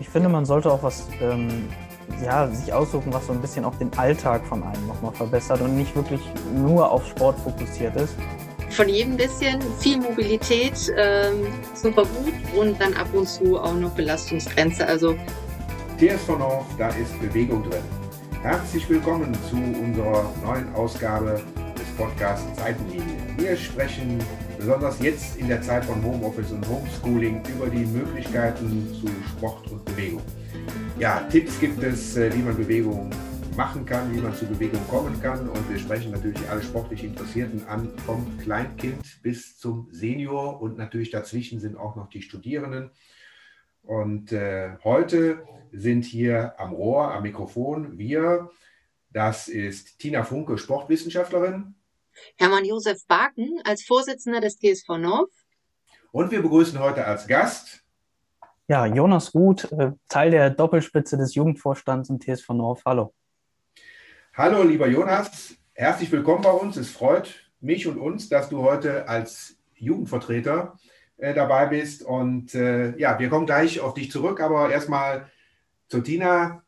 Ich finde, man sollte auch was ähm, ja, sich aussuchen, was so ein bisschen auch den Alltag von einem nochmal verbessert und nicht wirklich nur auf Sport fokussiert ist. Von jedem bisschen, viel Mobilität, ähm, super gut und dann ab und zu auch noch Belastungsgrenze. Also TSV North, da ist Bewegung drin. Herzlich willkommen zu unserer neuen Ausgabe des Podcasts Seitenlinie. Wir sprechen besonders jetzt in der Zeit von Homeoffice und Homeschooling über die Möglichkeiten zu Sport und Bewegung. Ja, Tipps gibt es, äh, wie man Bewegung machen kann, wie man zu Bewegung kommen kann. Und wir sprechen natürlich alle sportlich Interessierten an, vom Kleinkind bis zum Senior. Und natürlich dazwischen sind auch noch die Studierenden. Und äh, heute sind hier am Rohr, am Mikrofon wir. Das ist Tina Funke, Sportwissenschaftlerin. Hermann Josef Baken als Vorsitzender des TSV North. Und wir begrüßen heute als Gast ja, Jonas Ruth, äh, Teil der Doppelspitze des Jugendvorstands im TSV North. Hallo. Hallo, lieber Jonas. Herzlich willkommen bei uns. Es freut mich und uns, dass du heute als Jugendvertreter äh, dabei bist. Und äh, ja, wir kommen gleich auf dich zurück. Aber erstmal zu Tina.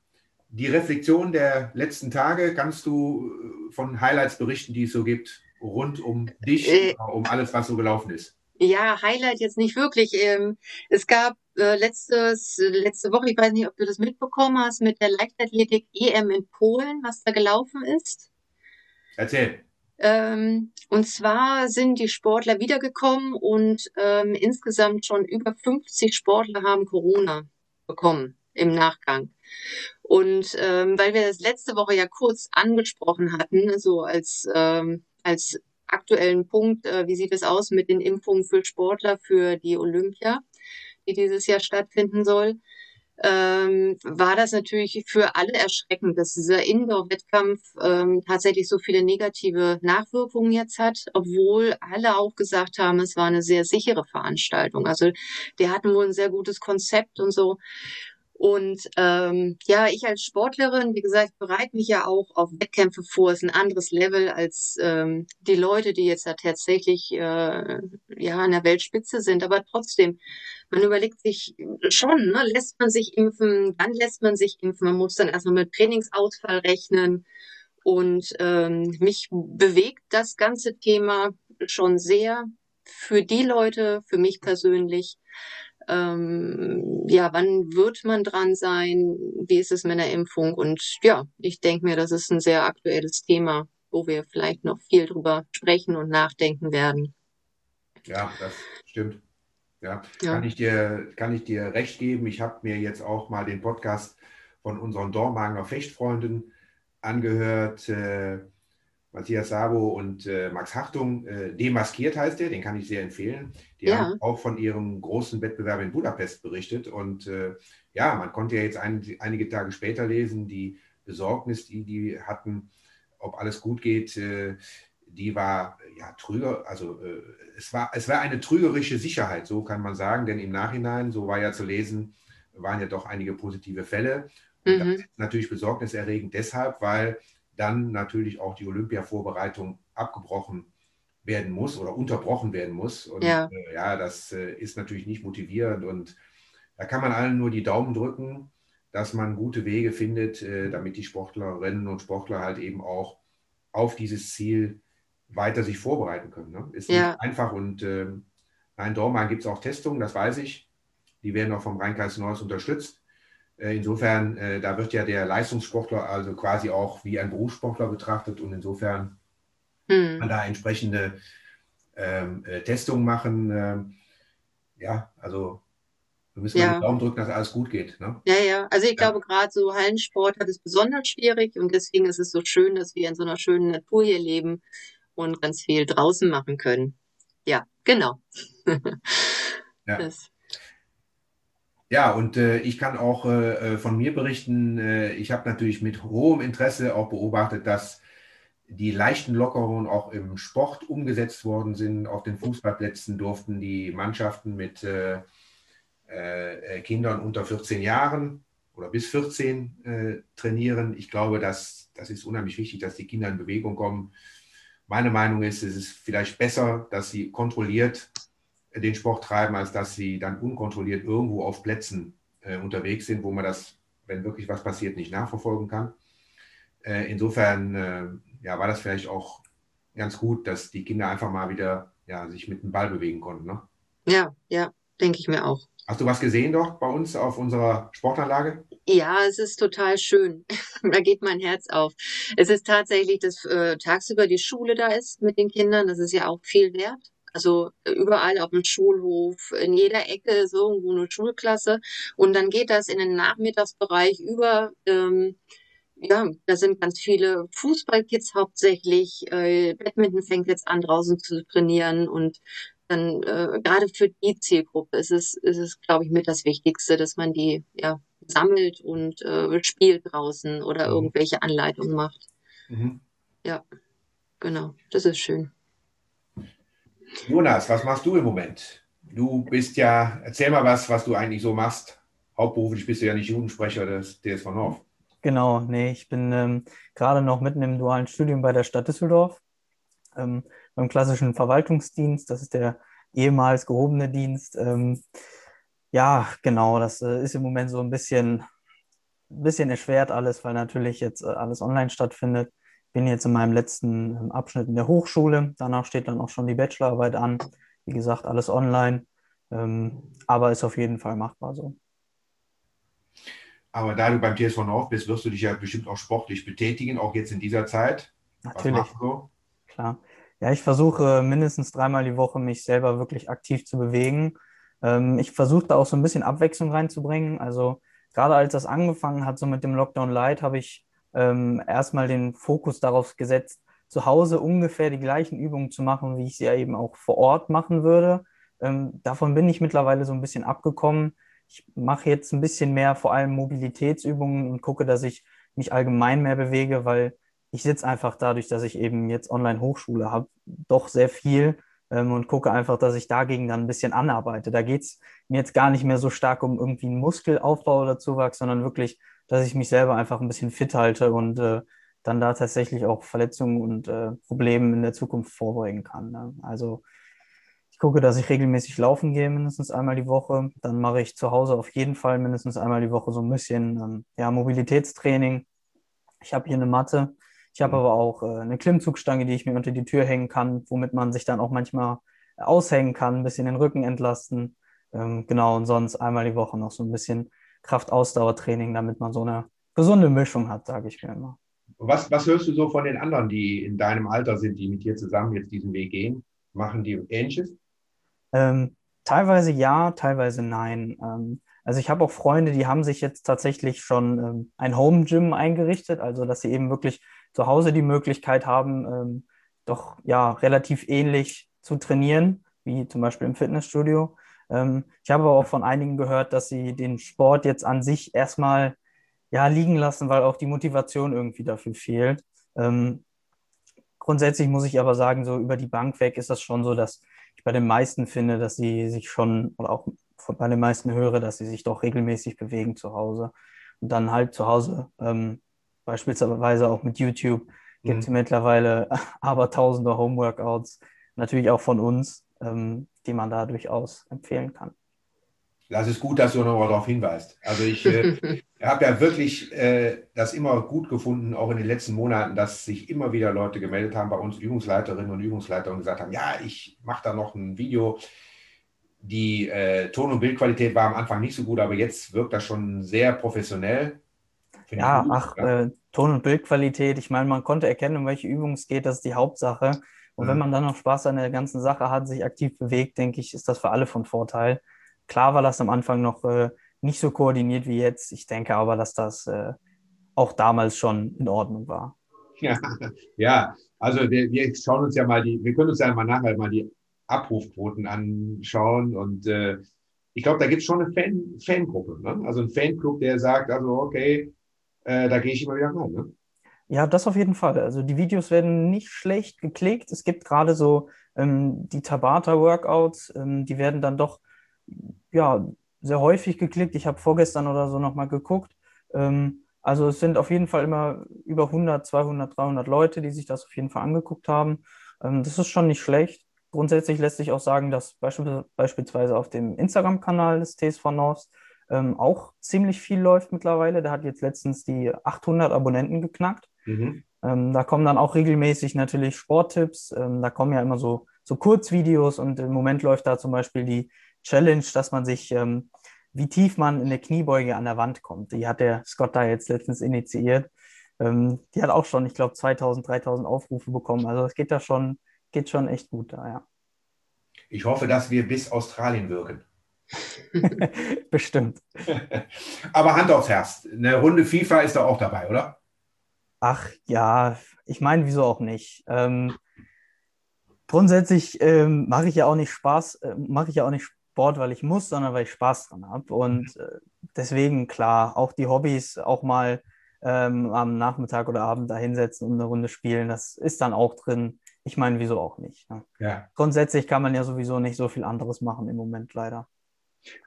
Die Reflexion der letzten Tage, kannst du äh, von Highlights berichten, die es so gibt, rund um dich, äh, um alles, was so gelaufen ist? Ja, Highlight jetzt nicht wirklich. Ähm, es gab äh, letztes, letzte Woche, ich weiß nicht, ob du das mitbekommen hast, mit der Leichtathletik EM in Polen, was da gelaufen ist. Erzähl. Ähm, und zwar sind die Sportler wiedergekommen und ähm, insgesamt schon über 50 Sportler haben Corona bekommen im Nachgang. Und ähm, weil wir das letzte Woche ja kurz angesprochen hatten, so als, ähm, als aktuellen Punkt, äh, wie sieht es aus mit den Impfungen für Sportler für die Olympia, die dieses Jahr stattfinden soll, ähm, war das natürlich für alle erschreckend, dass dieser Indoor-Wettkampf ähm, tatsächlich so viele negative Nachwirkungen jetzt hat, obwohl alle auch gesagt haben, es war eine sehr sichere Veranstaltung. Also der hatten wohl ein sehr gutes Konzept und so. Und ähm, ja, ich als Sportlerin, wie gesagt, bereite mich ja auch auf Wettkämpfe vor. Ist ein anderes Level als ähm, die Leute, die jetzt da tatsächlich äh, ja an der Weltspitze sind. Aber trotzdem, man überlegt sich schon, ne, lässt man sich impfen, dann lässt man sich impfen. Man muss dann erstmal mit Trainingsausfall rechnen. Und ähm, mich bewegt das ganze Thema schon sehr für die Leute, für mich persönlich, ähm, ja, wann wird man dran sein? Wie ist es mit der Impfung? Und ja, ich denke mir, das ist ein sehr aktuelles Thema, wo wir vielleicht noch viel drüber sprechen und nachdenken werden. Ja, das stimmt. Ja, ja. Kann, ich dir, kann ich dir recht geben. Ich habe mir jetzt auch mal den Podcast von unseren Dormagener Fechtfreunden angehört. Äh, Matthias Sabo und äh, Max Hachtung. Äh, Demaskiert heißt der, den kann ich sehr empfehlen. Die ja. haben auch von ihrem großen Wettbewerb in Budapest berichtet. Und äh, ja, man konnte ja jetzt ein, einige Tage später lesen, die Besorgnis, die die hatten, ob alles gut geht, äh, die war ja trüger, also äh, es war, es war eine trügerische Sicherheit, so kann man sagen, denn im Nachhinein, so war ja zu lesen, waren ja doch einige positive Fälle. Und mhm. das ist natürlich besorgniserregend deshalb, weil dann natürlich auch die Olympia-Vorbereitung abgebrochen werden muss oder unterbrochen werden muss. Und ja, äh, ja das äh, ist natürlich nicht motivierend. Und da kann man allen nur die Daumen drücken, dass man gute Wege findet, äh, damit die Sportlerinnen und Sportler halt eben auch auf dieses Ziel weiter sich vorbereiten können. Ne? Ist ja. nicht einfach und äh, in Dortmund gibt es auch Testungen, das weiß ich. Die werden auch vom Rheinkreis Neuss unterstützt. Äh, insofern, äh, da wird ja der Leistungssportler also quasi auch wie ein Berufssportler betrachtet und insofern hm. man da entsprechende ähm, äh, Testungen machen. Ähm, ja, also wir müssen ja. den Daumen drücken, dass alles gut geht. Ne? Ja, ja. Also ich ja. glaube, gerade so Hallensport hat es besonders schwierig und deswegen ist es so schön, dass wir in so einer schönen Natur hier leben und ganz viel draußen machen können. Ja, genau. ja. Das. Ja, und äh, ich kann auch äh, äh, von mir berichten, äh, ich habe natürlich mit hohem Interesse auch beobachtet, dass die leichten Lockerungen auch im Sport umgesetzt worden sind. Auf den Fußballplätzen durften die Mannschaften mit äh, äh, Kindern unter 14 Jahren oder bis 14 trainieren. Ich glaube, dass, das ist unheimlich wichtig, dass die Kinder in Bewegung kommen. Meine Meinung ist, es ist vielleicht besser, dass sie kontrolliert den Sport treiben, als dass sie dann unkontrolliert irgendwo auf Plätzen äh, unterwegs sind, wo man das, wenn wirklich was passiert, nicht nachverfolgen kann. Äh, insofern äh, ja, war das vielleicht auch ganz gut, dass die Kinder einfach mal wieder ja, sich mit dem Ball bewegen konnten. Ne? Ja, ja, denke ich mir auch. Hast du was gesehen doch bei uns auf unserer Sportanlage? Ja, es ist total schön. da geht mein Herz auf. Es ist tatsächlich, dass äh, tagsüber die Schule da ist mit den Kindern. Das ist ja auch viel wert. Also äh, überall auf dem Schulhof, in jeder Ecke ist irgendwo eine Schulklasse. Und dann geht das in den Nachmittagsbereich über. Ähm, ja, da sind ganz viele Fußballkids hauptsächlich. Äh, Badminton fängt jetzt an, draußen zu trainieren. Und dann äh, gerade für die Zielgruppe ist es, ist es, glaube ich, mit das Wichtigste, dass man die ja sammelt und äh, spielt draußen oder mhm. irgendwelche Anleitungen macht. Mhm. Ja, genau, das ist schön. Jonas, was machst du im Moment? Du bist ja, erzähl mal was, was du eigentlich so machst. Hauptberuflich bist du ja nicht Jugendsprecher des DSV North. Genau, nee, ich bin ähm, gerade noch mitten im dualen Studium bei der Stadt Düsseldorf, ähm, beim klassischen Verwaltungsdienst. Das ist der ehemals gehobene Dienst. Ähm, ja, genau, das äh, ist im Moment so ein bisschen, bisschen erschwert alles, weil natürlich jetzt äh, alles online stattfindet bin jetzt in meinem letzten ähm, Abschnitt in der Hochschule. Danach steht dann auch schon die Bachelorarbeit an. Wie gesagt, alles online. Ähm, aber ist auf jeden Fall machbar so. Aber da du beim TSV Nord bist, wirst du dich ja bestimmt auch sportlich betätigen, auch jetzt in dieser Zeit. Natürlich. Klar. Ja, ich versuche mindestens dreimal die Woche mich selber wirklich aktiv zu bewegen. Ähm, ich versuche da auch so ein bisschen Abwechslung reinzubringen. Also gerade als das angefangen hat, so mit dem Lockdown Light, habe ich ähm, erstmal den Fokus darauf gesetzt, zu Hause ungefähr die gleichen Übungen zu machen, wie ich sie ja eben auch vor Ort machen würde. Ähm, davon bin ich mittlerweile so ein bisschen abgekommen. Ich mache jetzt ein bisschen mehr vor allem Mobilitätsübungen und gucke, dass ich mich allgemein mehr bewege, weil ich sitze einfach dadurch, dass ich eben jetzt Online-Hochschule habe, doch sehr viel ähm, und gucke einfach, dass ich dagegen dann ein bisschen anarbeite. Da geht es mir jetzt gar nicht mehr so stark um irgendwie einen Muskelaufbau oder Zuwachs, sondern wirklich dass ich mich selber einfach ein bisschen fit halte und äh, dann da tatsächlich auch Verletzungen und äh, Probleme in der Zukunft vorbeugen kann. Ne? Also ich gucke, dass ich regelmäßig laufen gehe, mindestens einmal die Woche. Dann mache ich zu Hause auf jeden Fall mindestens einmal die Woche so ein bisschen ähm, ja, Mobilitätstraining. Ich habe hier eine Matte. Ich habe mhm. aber auch äh, eine Klimmzugstange, die ich mir unter die Tür hängen kann, womit man sich dann auch manchmal aushängen kann, ein bisschen den Rücken entlasten. Ähm, genau, und sonst einmal die Woche noch so ein bisschen Kraftausdauertraining, damit man so eine gesunde Mischung hat, sage ich mir immer. Was, was hörst du so von den anderen, die in deinem Alter sind, die mit dir zusammen jetzt diesen Weg gehen? Machen die Ähnliches? Ähm, teilweise ja, teilweise nein. Ähm, also ich habe auch Freunde, die haben sich jetzt tatsächlich schon ähm, ein Home Gym eingerichtet, also dass sie eben wirklich zu Hause die Möglichkeit haben, ähm, doch ja relativ ähnlich zu trainieren, wie zum Beispiel im Fitnessstudio. Ähm, ich habe aber auch von einigen gehört, dass sie den Sport jetzt an sich erstmal ja, liegen lassen, weil auch die Motivation irgendwie dafür fehlt. Ähm, grundsätzlich muss ich aber sagen, so über die Bank weg ist das schon so, dass ich bei den meisten finde, dass sie sich schon, oder auch bei den meisten höre, dass sie sich doch regelmäßig bewegen zu Hause. Und dann halt zu Hause, ähm, beispielsweise auch mit YouTube, gibt es mhm. mittlerweile aber tausende Homeworkouts, natürlich auch von uns. Ähm, die man da durchaus empfehlen kann. Das ist gut, dass du nochmal darauf hinweist. Also ich äh, habe ja wirklich äh, das immer gut gefunden, auch in den letzten Monaten, dass sich immer wieder Leute gemeldet haben bei uns, Übungsleiterinnen und Übungsleiter, und gesagt haben, ja, ich mache da noch ein Video. Die äh, Ton- und Bildqualität war am Anfang nicht so gut, aber jetzt wirkt das schon sehr professionell. Ja, ach, ja. Äh, Ton- und Bildqualität, ich meine, man konnte erkennen, um welche Übung es geht, das ist die Hauptsache. Und wenn man dann noch Spaß an der ganzen Sache hat, sich aktiv bewegt, denke ich, ist das für alle von Vorteil. Klar war das am Anfang noch äh, nicht so koordiniert wie jetzt. Ich denke aber, dass das äh, auch damals schon in Ordnung war. Ja, ja. also wir, wir, schauen uns ja mal die, wir können uns ja mal nachher mal die Abrufquoten anschauen und äh, ich glaube, da gibt es schon eine Fan, Fangruppe, ne? also ein Fanclub, der sagt, also okay, äh, da gehe ich immer wieder rein. Ne? Ja, das auf jeden Fall. Also die Videos werden nicht schlecht geklickt. Es gibt gerade so ähm, die Tabata-Workouts, ähm, die werden dann doch ja, sehr häufig geklickt. Ich habe vorgestern oder so nochmal geguckt. Ähm, also es sind auf jeden Fall immer über 100, 200, 300 Leute, die sich das auf jeden Fall angeguckt haben. Ähm, das ist schon nicht schlecht. Grundsätzlich lässt sich auch sagen, dass beispielsweise auf dem Instagram-Kanal des TSV North ähm, auch ziemlich viel läuft mittlerweile. Der hat jetzt letztens die 800 Abonnenten geknackt. Mhm. Ähm, da kommen dann auch regelmäßig natürlich Sporttipps. Ähm, da kommen ja immer so, so Kurzvideos und im Moment läuft da zum Beispiel die Challenge, dass man sich, ähm, wie tief man in der Kniebeuge an der Wand kommt. Die hat der Scott da jetzt letztens initiiert. Ähm, die hat auch schon, ich glaube, 2000, 3000 Aufrufe bekommen. Also es geht da schon, geht schon echt gut da, ja. Ich hoffe, dass wir bis Australien wirken. Bestimmt. Aber Hand aufs Herz. Eine Runde FIFA ist da auch dabei, oder? Ach ja, ich meine, wieso auch nicht? Ähm, grundsätzlich ähm, mache ich ja auch nicht Spaß, äh, mache ich ja auch nicht Sport, weil ich muss, sondern weil ich Spaß dran habe. Und mhm. äh, deswegen, klar, auch die Hobbys auch mal ähm, am Nachmittag oder Abend da hinsetzen und eine Runde spielen, das ist dann auch drin. Ich meine, wieso auch nicht. Ne? Ja. Grundsätzlich kann man ja sowieso nicht so viel anderes machen im Moment leider.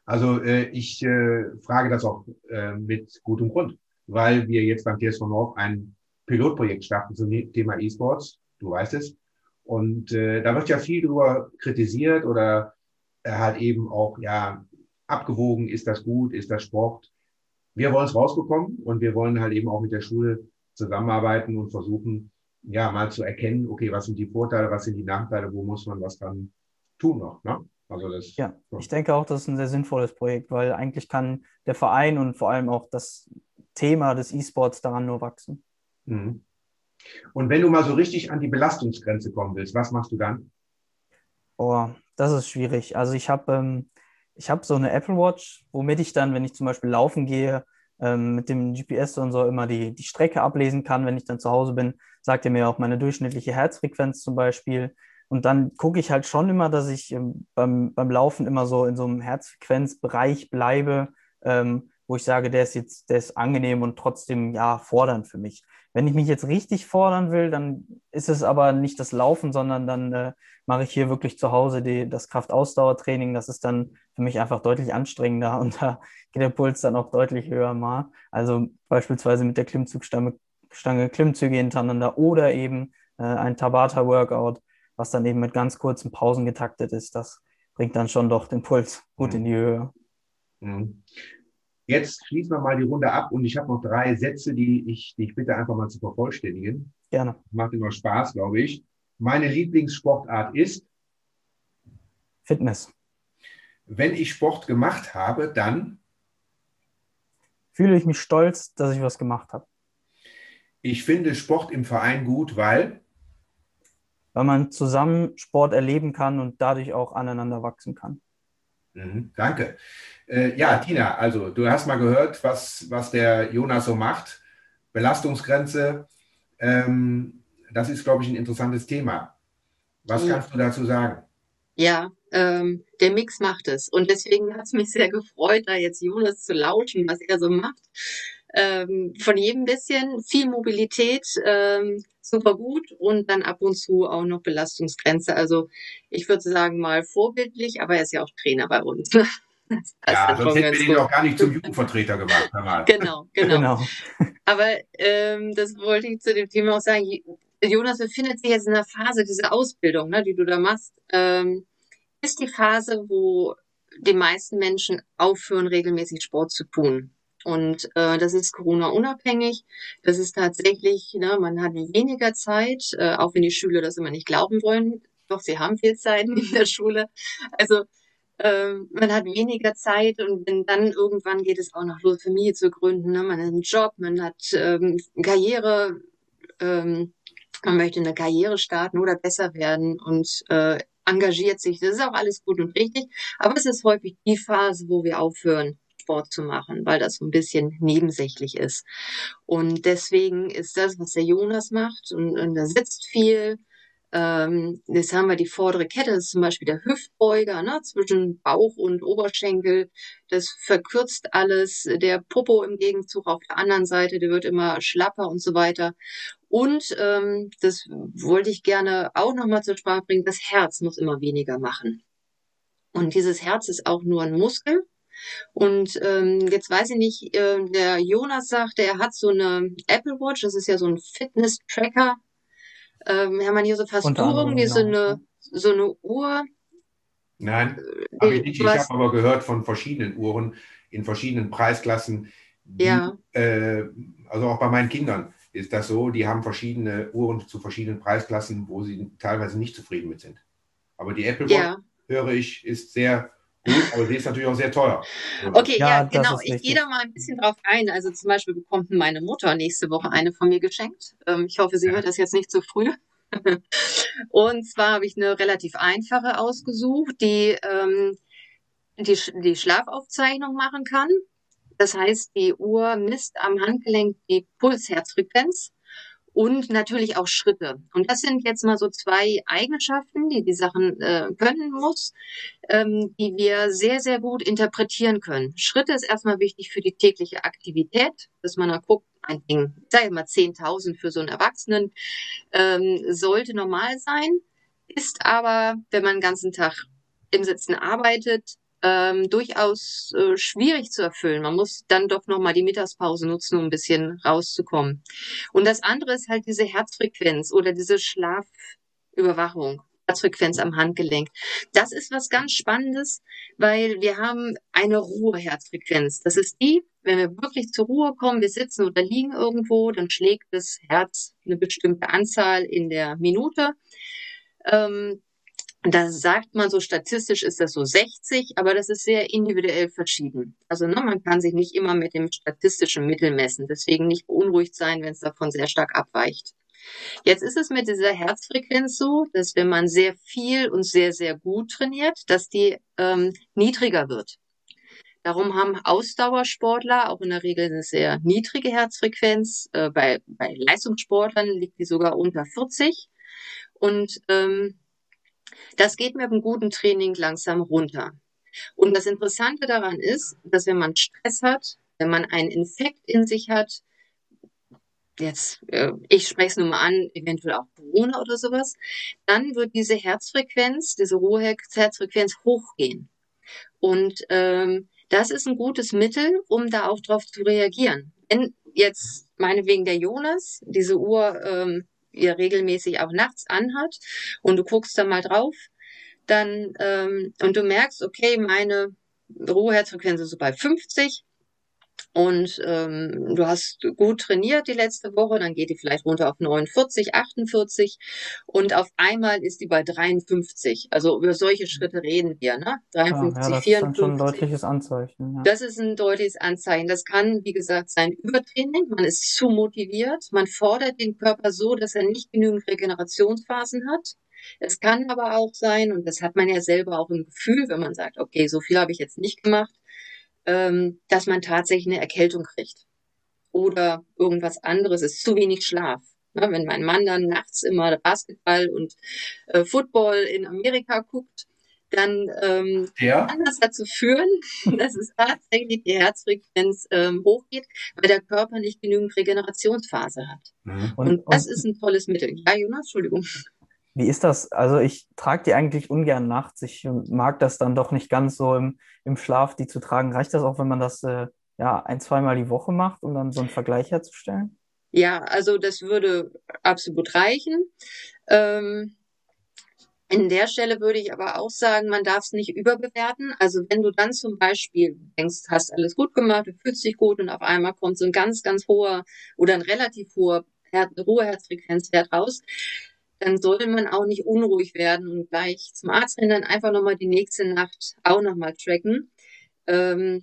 Also äh, ich äh, frage das auch äh, mit gutem Grund, weil wir jetzt beim TSV Nord ein Pilotprojekt starten zum Thema E-Sports, du weißt es. Und äh, da wird ja viel drüber kritisiert oder äh, halt eben auch, ja, abgewogen, ist das gut, ist das Sport. Wir wollen es rausbekommen und wir wollen halt eben auch mit der Schule zusammenarbeiten und versuchen, ja, mal zu erkennen, okay, was sind die Vorteile, was sind die Nachteile, wo muss man was dann tun noch, ne? Also das, ja, so. ich denke auch, das ist ein sehr sinnvolles Projekt, weil eigentlich kann der Verein und vor allem auch das Thema des E-Sports daran nur wachsen. Mhm. Und wenn du mal so richtig an die Belastungsgrenze kommen willst, was machst du dann? Oh, das ist schwierig. Also ich habe ähm, hab so eine Apple Watch, womit ich dann, wenn ich zum Beispiel laufen gehe, ähm, mit dem GPS und so immer die, die Strecke ablesen kann. Wenn ich dann zu Hause bin, sagt er mir auch meine durchschnittliche Herzfrequenz zum Beispiel. Und dann gucke ich halt schon immer, dass ich ähm, beim, beim Laufen immer so in so einem Herzfrequenzbereich bleibe, ähm, wo ich sage, der ist jetzt, der ist angenehm und trotzdem ja fordernd für mich. Wenn ich mich jetzt richtig fordern will, dann ist es aber nicht das Laufen, sondern dann äh, mache ich hier wirklich zu Hause die, das Kraftausdauertraining. Das ist dann für mich einfach deutlich anstrengender und da geht der Puls dann auch deutlich höher mal. Also beispielsweise mit der Klimmzugstange Stange Klimmzüge hintereinander oder eben äh, ein Tabata-Workout, was dann eben mit ganz kurzen Pausen getaktet ist. Das bringt dann schon doch den Puls gut mhm. in die Höhe. Mhm. Jetzt schließen wir mal die Runde ab und ich habe noch drei Sätze, die ich, die ich bitte einfach mal zu vervollständigen. Gerne. Macht immer Spaß, glaube ich. Meine Lieblingssportart ist Fitness. Wenn ich Sport gemacht habe, dann fühle ich mich stolz, dass ich was gemacht habe. Ich finde Sport im Verein gut, weil weil man zusammen Sport erleben kann und dadurch auch aneinander wachsen kann. Mhm, danke. Äh, ja, Tina, also du hast mal gehört, was, was der Jonas so macht. Belastungsgrenze, ähm, das ist, glaube ich, ein interessantes Thema. Was ja. kannst du dazu sagen? Ja, ähm, der Mix macht es. Und deswegen hat es mich sehr gefreut, da jetzt Jonas zu lauschen, was er so macht. Ähm, von jedem bisschen, viel Mobilität, ähm, super gut und dann ab und zu auch noch Belastungsgrenze. Also ich würde sagen mal vorbildlich, aber er ist ja auch Trainer bei uns. ja, sonst hätten wir ihn auch gar nicht zum Jugendvertreter gemacht. Genau, genau, genau. Aber ähm, das wollte ich zu dem Thema auch sagen. Jonas befindet sich jetzt in der Phase, diese Ausbildung, ne, die du da machst, ähm, ist die Phase, wo die meisten Menschen aufhören, regelmäßig Sport zu tun. Und äh, das ist Corona-unabhängig. Das ist tatsächlich, ne, man hat weniger Zeit, äh, auch wenn die Schüler das immer nicht glauben wollen. Doch, sie haben viel Zeit in der Schule. Also ähm, man hat weniger Zeit und wenn dann irgendwann geht es auch noch los, Familie zu gründen. Ne? Man hat einen Job, man hat ähm, Karriere, ähm, man möchte eine Karriere starten oder besser werden und äh, engagiert sich. Das ist auch alles gut und richtig. Aber es ist häufig die Phase, wo wir aufhören, Sport zu machen, weil das so ein bisschen nebensächlich ist. Und deswegen ist das, was der Jonas macht, und, und er sitzt viel. Ähm, jetzt haben wir die vordere Kette, das ist zum Beispiel der Hüftbeuger ne, zwischen Bauch und Oberschenkel. Das verkürzt alles. Der Popo im Gegenzug auf der anderen Seite, der wird immer schlapper und so weiter. Und ähm, das wollte ich gerne auch nochmal zur Sprache bringen, das Herz muss immer weniger machen. Und dieses Herz ist auch nur ein Muskel. Und ähm, jetzt weiß ich nicht, äh, der Jonas sagte, er hat so eine Apple Watch, das ist ja so ein Fitness-Tracker. Ähm, Hermann Josef, hast du irgendwie so eine, so eine Uhr? Nein, äh, habe ich nicht. Ich habe aber gehört von verschiedenen Uhren. in verschiedenen Preisklassen. Die, ja. Äh, also auch bei meinen Kindern ist das so, die haben verschiedene Uhren zu verschiedenen Preisklassen, wo sie teilweise nicht zufrieden mit sind. Aber die Apple Watch, ja. höre ich, ist sehr gut, aber sie ist natürlich auch sehr teuer. Okay, ja, ja genau. Ich gehe da mal ein bisschen drauf ein. Also zum Beispiel bekommt meine Mutter nächste Woche eine von mir geschenkt. Ähm, ich hoffe, sie hört das jetzt nicht zu früh. Und zwar habe ich eine relativ einfache ausgesucht, die ähm, die, die Schlafaufzeichnung machen kann. Das heißt, die Uhr misst am Handgelenk die Pulsherzfrequenz und natürlich auch Schritte. Und das sind jetzt mal so zwei Eigenschaften, die die Sachen äh, können muss, ähm, die wir sehr, sehr gut interpretieren können. Schritte ist erstmal wichtig für die tägliche Aktivität, dass man da guckt, ein Ding, ich sage mal 10.000 für so einen Erwachsenen, ähm, sollte normal sein, ist aber, wenn man den ganzen Tag im Sitzen arbeitet, ähm, durchaus äh, schwierig zu erfüllen. Man muss dann doch nochmal die Mittagspause nutzen, um ein bisschen rauszukommen. Und das andere ist halt diese Herzfrequenz oder diese Schlafüberwachung. Herzfrequenz am Handgelenk. Das ist was ganz Spannendes, weil wir haben eine Ruheherzfrequenz. Das ist die, wenn wir wirklich zur Ruhe kommen, wir sitzen oder liegen irgendwo, dann schlägt das Herz eine bestimmte Anzahl in der Minute. Ähm, da sagt man so, statistisch ist das so 60, aber das ist sehr individuell verschieden. Also ne, man kann sich nicht immer mit dem statistischen Mittel messen. Deswegen nicht beunruhigt sein, wenn es davon sehr stark abweicht. Jetzt ist es mit dieser Herzfrequenz so, dass wenn man sehr viel und sehr, sehr gut trainiert, dass die ähm, niedriger wird. Darum haben Ausdauersportler auch in der Regel eine sehr niedrige Herzfrequenz. Äh, bei, bei Leistungssportlern liegt die sogar unter 40. Und ähm, das geht mit einem guten Training langsam runter. Und das Interessante daran ist, dass wenn man Stress hat, wenn man einen Infekt in sich hat, jetzt, äh, ich spreche es nur mal an, eventuell auch Corona oder sowas, dann wird diese Herzfrequenz, diese Ruheherzfrequenz hochgehen. Und ähm, das ist ein gutes Mittel, um da auch drauf zu reagieren. Wenn jetzt meinetwegen der Jonas diese Uhr ähm, ihr regelmäßig auch nachts anhat und du guckst da mal drauf, dann ähm, und du merkst, okay, meine Ruheherzfrequenz ist so bei 50, und ähm, du hast gut trainiert die letzte Woche, dann geht die vielleicht runter auf 49, 48 und auf einmal ist die bei 53. Also über solche Schritte reden wir, ne? 53, ja, ja, das 54. ist schon ein deutliches Anzeichen. Ja. Das ist ein deutliches Anzeichen. Das kann, wie gesagt, sein Übertraining. Man ist zu motiviert. Man fordert den Körper so, dass er nicht genügend Regenerationsphasen hat. Es kann aber auch sein, und das hat man ja selber auch im Gefühl, wenn man sagt, okay, so viel habe ich jetzt nicht gemacht, ähm, dass man tatsächlich eine Erkältung kriegt. Oder irgendwas anderes ist zu wenig Schlaf. Ne, wenn mein Mann dann nachts immer Basketball und äh, Football in Amerika guckt, dann ähm, ja. kann das dazu führen, dass es tatsächlich die Herzfrequenz ähm, hochgeht, weil der Körper nicht genügend Regenerationsphase hat. Mhm. Und, und, das und, ist ein tolles Mittel. Ja, Jonas, Entschuldigung. Wie ist das? Also ich trage die eigentlich ungern nachts. Ich mag das dann doch nicht ganz so im, im Schlaf, die zu tragen. Reicht das auch, wenn man das äh, ja ein, zweimal die Woche macht, um dann so einen Vergleich herzustellen? Ja, also das würde absolut reichen. Ähm, in der Stelle würde ich aber auch sagen, man darf es nicht überbewerten. Also wenn du dann zum Beispiel denkst, hast alles gut gemacht, du fühlst dich gut und auf einmal kommt so ein ganz, ganz hoher oder ein relativ hoher Her Ruheherzfrequenzwert raus, dann soll man auch nicht unruhig werden und gleich zum Arzt rennen, dann einfach nochmal die nächste Nacht auch nochmal tracken. Ähm,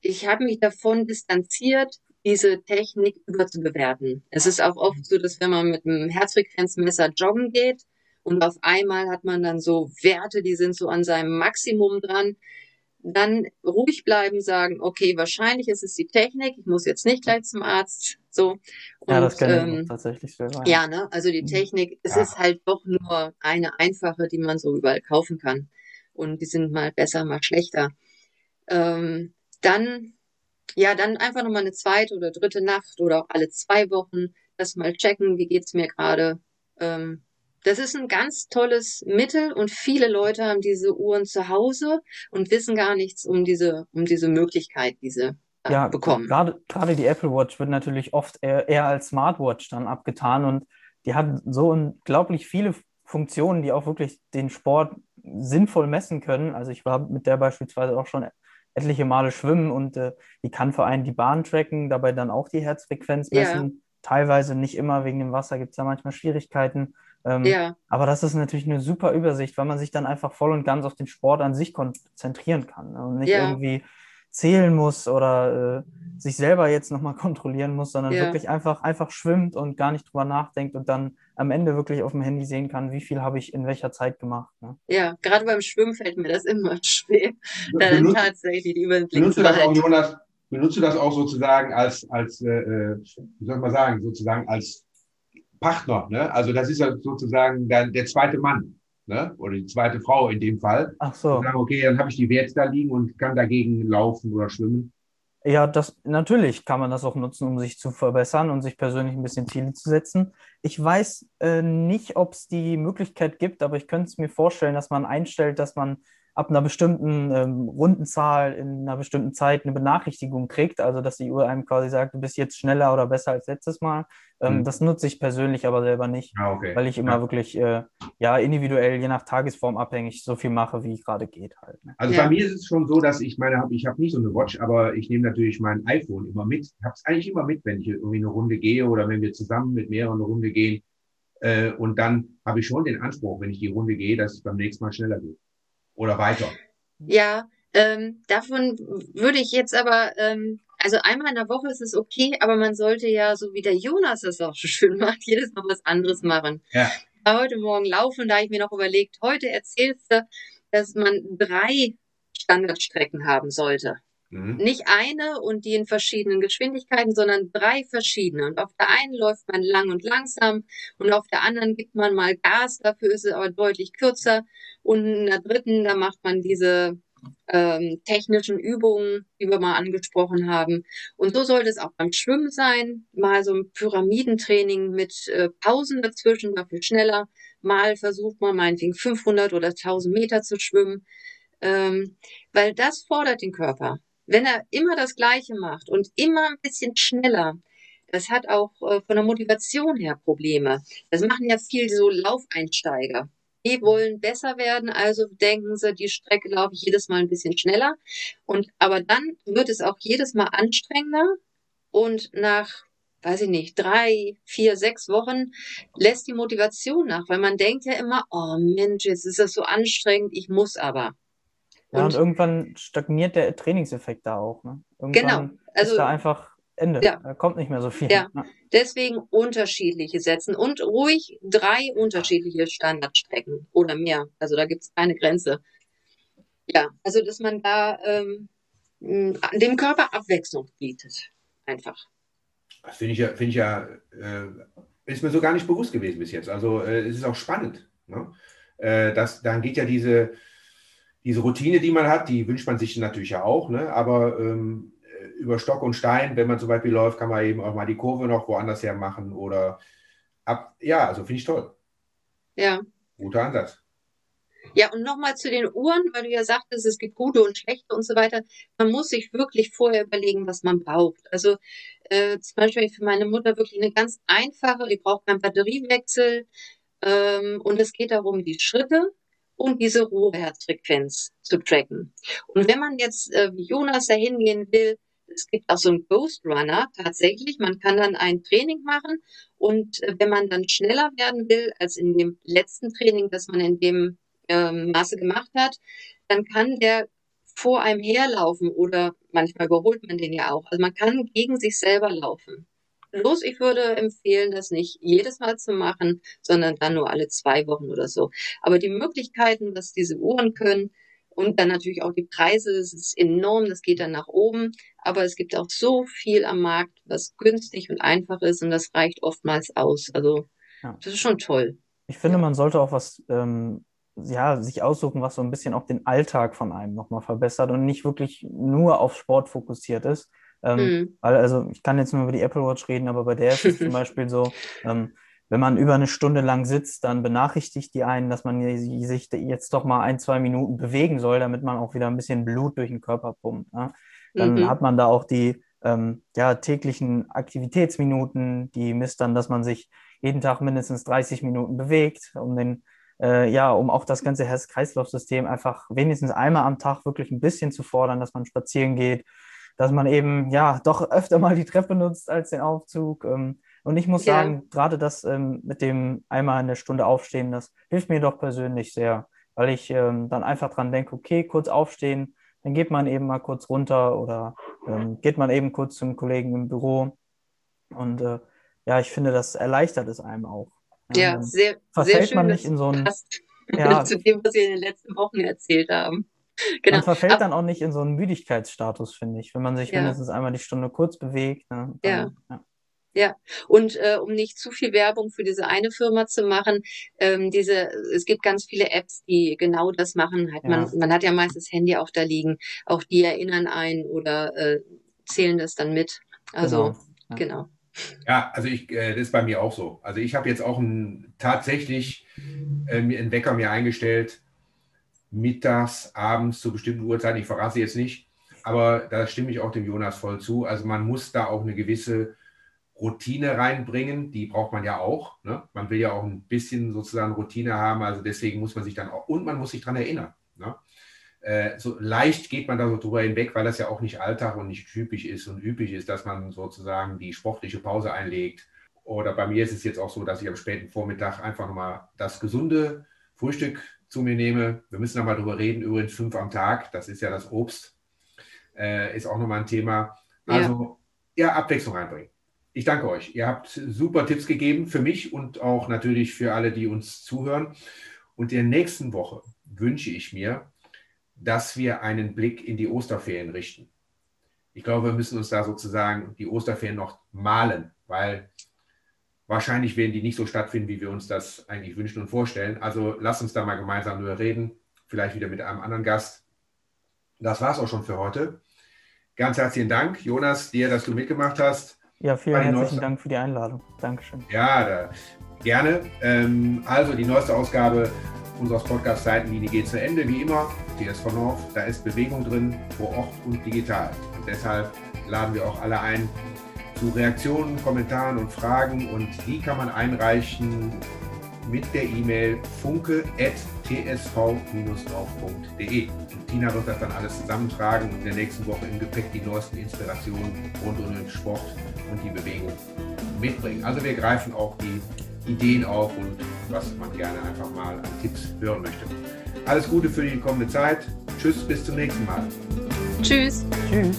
ich habe mich davon distanziert, diese Technik überzubewerten. Es ist auch oft so, dass wenn man mit einem Herzfrequenzmesser joggen geht und auf einmal hat man dann so Werte, die sind so an seinem Maximum dran, dann ruhig bleiben, sagen, okay, wahrscheinlich ist es die Technik, ich muss jetzt nicht gleich zum Arzt, so. Und, ja, das kann ähm, tatsächlich selber. Ja, ne, also die mhm. Technik, es ja. ist halt doch nur eine einfache, die man so überall kaufen kann. Und die sind mal besser, mal schlechter. Ähm, dann, ja, dann einfach nochmal eine zweite oder dritte Nacht oder auch alle zwei Wochen das mal checken, wie geht's mir gerade, ähm, das ist ein ganz tolles Mittel und viele Leute haben diese Uhren zu Hause und wissen gar nichts um diese, um diese Möglichkeit, diese äh, ja, bekommen. Gerade, gerade die Apple Watch wird natürlich oft eher, eher als Smartwatch dann abgetan und die hat so unglaublich viele Funktionen, die auch wirklich den Sport sinnvoll messen können. Also ich war mit der beispielsweise auch schon etliche Male schwimmen und äh, die kann für einen die Bahn tracken, dabei dann auch die Herzfrequenz messen. Ja. Teilweise nicht immer wegen dem Wasser gibt es da manchmal Schwierigkeiten. Ähm, ja. Aber das ist natürlich eine super Übersicht, weil man sich dann einfach voll und ganz auf den Sport an sich konzentrieren kann ne? und nicht ja. irgendwie zählen muss oder äh, sich selber jetzt nochmal kontrollieren muss, sondern ja. wirklich einfach, einfach schwimmt und gar nicht drüber nachdenkt und dann am Ende wirklich auf dem Handy sehen kann, wie viel habe ich in welcher Zeit gemacht. Ne? Ja, gerade beim Schwimmen fällt mir das immer schwer, da dann tatsächlich die Überblick zu behalten. Jonas, benutzt du das auch sozusagen als, als äh, äh, wie soll man sagen, sozusagen als Partner? Ne? Also das ist ja sozusagen der, der zweite Mann ne? oder die zweite Frau in dem Fall. Ach so. Sagen, okay, dann habe ich die Werte da liegen und kann dagegen laufen oder schwimmen. Ja, das natürlich kann man das auch nutzen, um sich zu verbessern und sich persönlich ein bisschen Ziele zu setzen. Ich weiß äh, nicht, ob es die Möglichkeit gibt, aber ich könnte es mir vorstellen, dass man einstellt, dass man ab einer bestimmten ähm, Rundenzahl in einer bestimmten Zeit eine Benachrichtigung kriegt, also dass die Uhr einem quasi sagt, du bist jetzt schneller oder besser als letztes Mal. Ähm, mhm. Das nutze ich persönlich aber selber nicht, ah, okay. weil ich immer ja. wirklich äh, ja individuell, je nach Tagesform abhängig, so viel mache, wie gerade geht halt. Ne? Also ja. bei mir ist es schon so, dass ich meine, ich habe nicht so eine Watch, aber ich nehme natürlich mein iPhone immer mit. Ich habe es eigentlich immer mit, wenn ich irgendwie eine Runde gehe oder wenn wir zusammen mit mehreren eine Runde gehen. Äh, und dann habe ich schon den Anspruch, wenn ich die Runde gehe, dass es beim nächsten Mal schneller geht oder weiter? Ja, ähm, davon würde ich jetzt aber, ähm, also einmal in der Woche ist es okay, aber man sollte ja, so wie der Jonas das auch so schön macht, jedes Mal was anderes machen. Ja. Heute Morgen laufen, da habe ich mir noch überlegt, heute erzählst du, dass man drei Standardstrecken haben sollte. Mhm. Nicht eine und die in verschiedenen Geschwindigkeiten, sondern drei verschiedene. Und auf der einen läuft man lang und langsam und auf der anderen gibt man mal Gas, dafür ist es aber deutlich kürzer. Und in der dritten, da macht man diese ähm, technischen Übungen, die wir mal angesprochen haben. Und so sollte es auch beim Schwimmen sein. Mal so ein Pyramidentraining mit äh, Pausen dazwischen, dafür schneller. Mal versucht man meinetwegen 500 oder 1000 Meter zu schwimmen. Ähm, weil das fordert den Körper. Wenn er immer das Gleiche macht und immer ein bisschen schneller, das hat auch äh, von der Motivation her Probleme. Das machen ja viel so Laufeinsteiger. Die wollen besser werden, also denken sie, die Strecke laufe ich jedes Mal ein bisschen schneller. Und aber dann wird es auch jedes Mal anstrengender und nach weiß ich nicht, drei, vier, sechs Wochen lässt die Motivation nach, weil man denkt ja immer, oh Mensch, jetzt ist das so anstrengend, ich muss aber. Ja, und, und, irgendwann stagniert der Trainingseffekt da auch. Ne? Irgendwann genau. Also, ist da einfach Ende. Ja. Da kommt nicht mehr so viel. Ja. Deswegen unterschiedliche setzen und ruhig drei unterschiedliche Standardstrecken oder mehr. Also da gibt es keine Grenze. Ja, also dass man da ähm, dem Körper Abwechslung bietet. Einfach. Das finde ich ja, finde ich ja, äh, ist mir so gar nicht bewusst gewesen bis jetzt. Also äh, es ist auch spannend. Ne? Äh, das, dann geht ja diese diese Routine, die man hat, die wünscht man sich natürlich ja auch, ne? aber ähm, über Stock und Stein, wenn man zum Beispiel läuft, kann man eben auch mal die Kurve noch woanders her machen oder ab, ja, also finde ich toll. Ja. Guter Ansatz. Ja, und nochmal zu den Uhren, weil du ja sagtest, es gibt gute und schlechte und so weiter. Man muss sich wirklich vorher überlegen, was man braucht. Also äh, zum Beispiel für meine Mutter wirklich eine ganz einfache, die braucht keinen Batteriewechsel. Ähm, und es geht darum, die Schritte und diese Ruheherzfrequenz zu tracken. Und wenn man jetzt, äh, wie Jonas, da hingehen will, es gibt auch so einen Ghost Runner tatsächlich. Man kann dann ein Training machen und äh, wenn man dann schneller werden will als in dem letzten Training, das man in dem ähm, Maße gemacht hat, dann kann der vor einem herlaufen oder manchmal überholt man den ja auch. Also man kann gegen sich selber laufen. Bloß ich würde empfehlen, das nicht jedes Mal zu machen, sondern dann nur alle zwei Wochen oder so. Aber die Möglichkeiten, was diese Uhren können und dann natürlich auch die Preise, das ist enorm, das geht dann nach oben. Aber es gibt auch so viel am Markt, was günstig und einfach ist und das reicht oftmals aus. Also ja. das ist schon toll. Ich finde, ja. man sollte auch was ähm, ja, sich aussuchen, was so ein bisschen auch den Alltag von einem nochmal verbessert und nicht wirklich nur auf Sport fokussiert ist. Ähm, mhm. Weil, also ich kann jetzt nur über die Apple Watch reden, aber bei der ist es zum Beispiel so, ähm, wenn man über eine Stunde lang sitzt, dann benachrichtigt die einen, dass man sich jetzt doch mal ein, zwei Minuten bewegen soll, damit man auch wieder ein bisschen Blut durch den Körper pumpt. Ne? Dann mhm. hat man da auch die ähm, ja, täglichen Aktivitätsminuten, die misst dann, dass man sich jeden Tag mindestens 30 Minuten bewegt, um den äh, ja, um auch das ganze Herz-Kreislauf-System einfach wenigstens einmal am Tag wirklich ein bisschen zu fordern, dass man spazieren geht, dass man eben ja doch öfter mal die Treppe nutzt als den Aufzug. Ähm, und ich muss ja. sagen, gerade das ähm, mit dem einmal in der Stunde aufstehen, das hilft mir doch persönlich sehr, weil ich ähm, dann einfach dran denke, okay, kurz aufstehen, dann geht man eben mal kurz runter oder ähm, geht man eben kurz zum Kollegen im Büro. Und äh, ja, ich finde, das erleichtert es einem auch. Ja, sehr, verfällt sehr schön, man nicht in so ein ja, zu dem, was wir in den letzten Wochen erzählt haben. Genau. Man verfällt Ab dann auch nicht in so einen Müdigkeitsstatus, finde ich, wenn man sich ja. mindestens einmal die Stunde kurz bewegt. Ne, dann, ja. ja. Ja, und äh, um nicht zu viel Werbung für diese eine Firma zu machen, ähm, diese, es gibt ganz viele Apps, die genau das machen. Hat ja. man, man hat ja meist das Handy auch da liegen, auch die erinnern einen oder äh, zählen das dann mit. Also genau. Ja. genau. Ja, also ich, äh, das ist bei mir auch so. Also ich habe jetzt auch ein, tatsächlich äh, einen Wecker mir eingestellt, mittags, abends zu bestimmten Uhrzeiten. Ich verrate sie jetzt nicht, aber da stimme ich auch dem Jonas voll zu. Also man muss da auch eine gewisse Routine reinbringen, die braucht man ja auch. Ne? Man will ja auch ein bisschen sozusagen Routine haben, also deswegen muss man sich dann auch, und man muss sich daran erinnern. Ne? Äh, so leicht geht man da so drüber hinweg, weil das ja auch nicht Alltag und nicht typisch ist und üblich ist, dass man sozusagen die sportliche Pause einlegt. Oder bei mir ist es jetzt auch so, dass ich am späten Vormittag einfach nochmal das gesunde Frühstück zu mir nehme. Wir müssen nochmal drüber reden, übrigens fünf am Tag, das ist ja das Obst, äh, ist auch nochmal ein Thema. Also ja, ja Abwechslung reinbringen ich danke euch. Ihr habt super Tipps gegeben für mich und auch natürlich für alle, die uns zuhören. Und in der nächsten Woche wünsche ich mir, dass wir einen Blick in die Osterferien richten. Ich glaube, wir müssen uns da sozusagen die Osterferien noch malen, weil wahrscheinlich werden die nicht so stattfinden, wie wir uns das eigentlich wünschen und vorstellen. Also lasst uns da mal gemeinsam drüber reden, vielleicht wieder mit einem anderen Gast. Das war es auch schon für heute. Ganz herzlichen Dank, Jonas, dir, dass du mitgemacht hast. Ja, vielen herzlichen. Dank für die Einladung. Dankeschön. Ja, da, gerne. Ähm, also die neueste Ausgabe unseres Podcasts Seitenlinie geht zu Ende, wie immer. TSV North, da ist Bewegung drin, vor Ort und digital. Und deshalb laden wir auch alle ein zu Reaktionen, Kommentaren und Fragen. Und die kann man einreichen mit der E-Mail funke.tsv-drauf.de. Tina wird das dann alles zusammentragen und in der nächsten Woche im Gepäck die neuesten Inspirationen rund um den Sport und die Bewegung mitbringen. Also wir greifen auch die Ideen auf und was man gerne einfach mal an Tipps hören möchte. Alles Gute für die kommende Zeit. Tschüss, bis zum nächsten Mal. Tschüss. Tschüss.